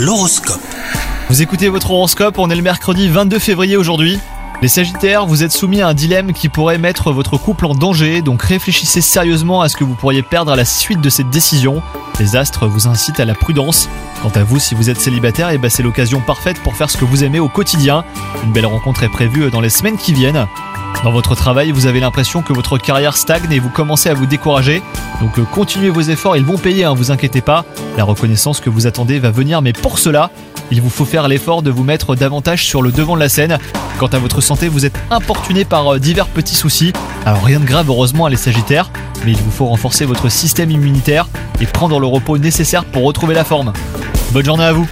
L'horoscope. Vous écoutez votre horoscope, on est le mercredi 22 février aujourd'hui. Les Sagittaires, vous êtes soumis à un dilemme qui pourrait mettre votre couple en danger, donc réfléchissez sérieusement à ce que vous pourriez perdre à la suite de cette décision. Les astres vous incitent à la prudence. Quant à vous, si vous êtes célibataire, eh ben, c'est l'occasion parfaite pour faire ce que vous aimez au quotidien. Une belle rencontre est prévue dans les semaines qui viennent. Dans votre travail, vous avez l'impression que votre carrière stagne et vous commencez à vous décourager. Donc euh, continuez vos efforts, ils vont payer, hein, vous inquiétez pas. La reconnaissance que vous attendez va venir, mais pour cela, il vous faut faire l'effort de vous mettre davantage sur le devant de la scène. Quant à votre santé, vous êtes importuné par euh, divers petits soucis. Alors rien de grave heureusement à les Sagittaires, mais il vous faut renforcer votre système immunitaire et prendre le repos nécessaire pour retrouver la forme. Bonne journée à vous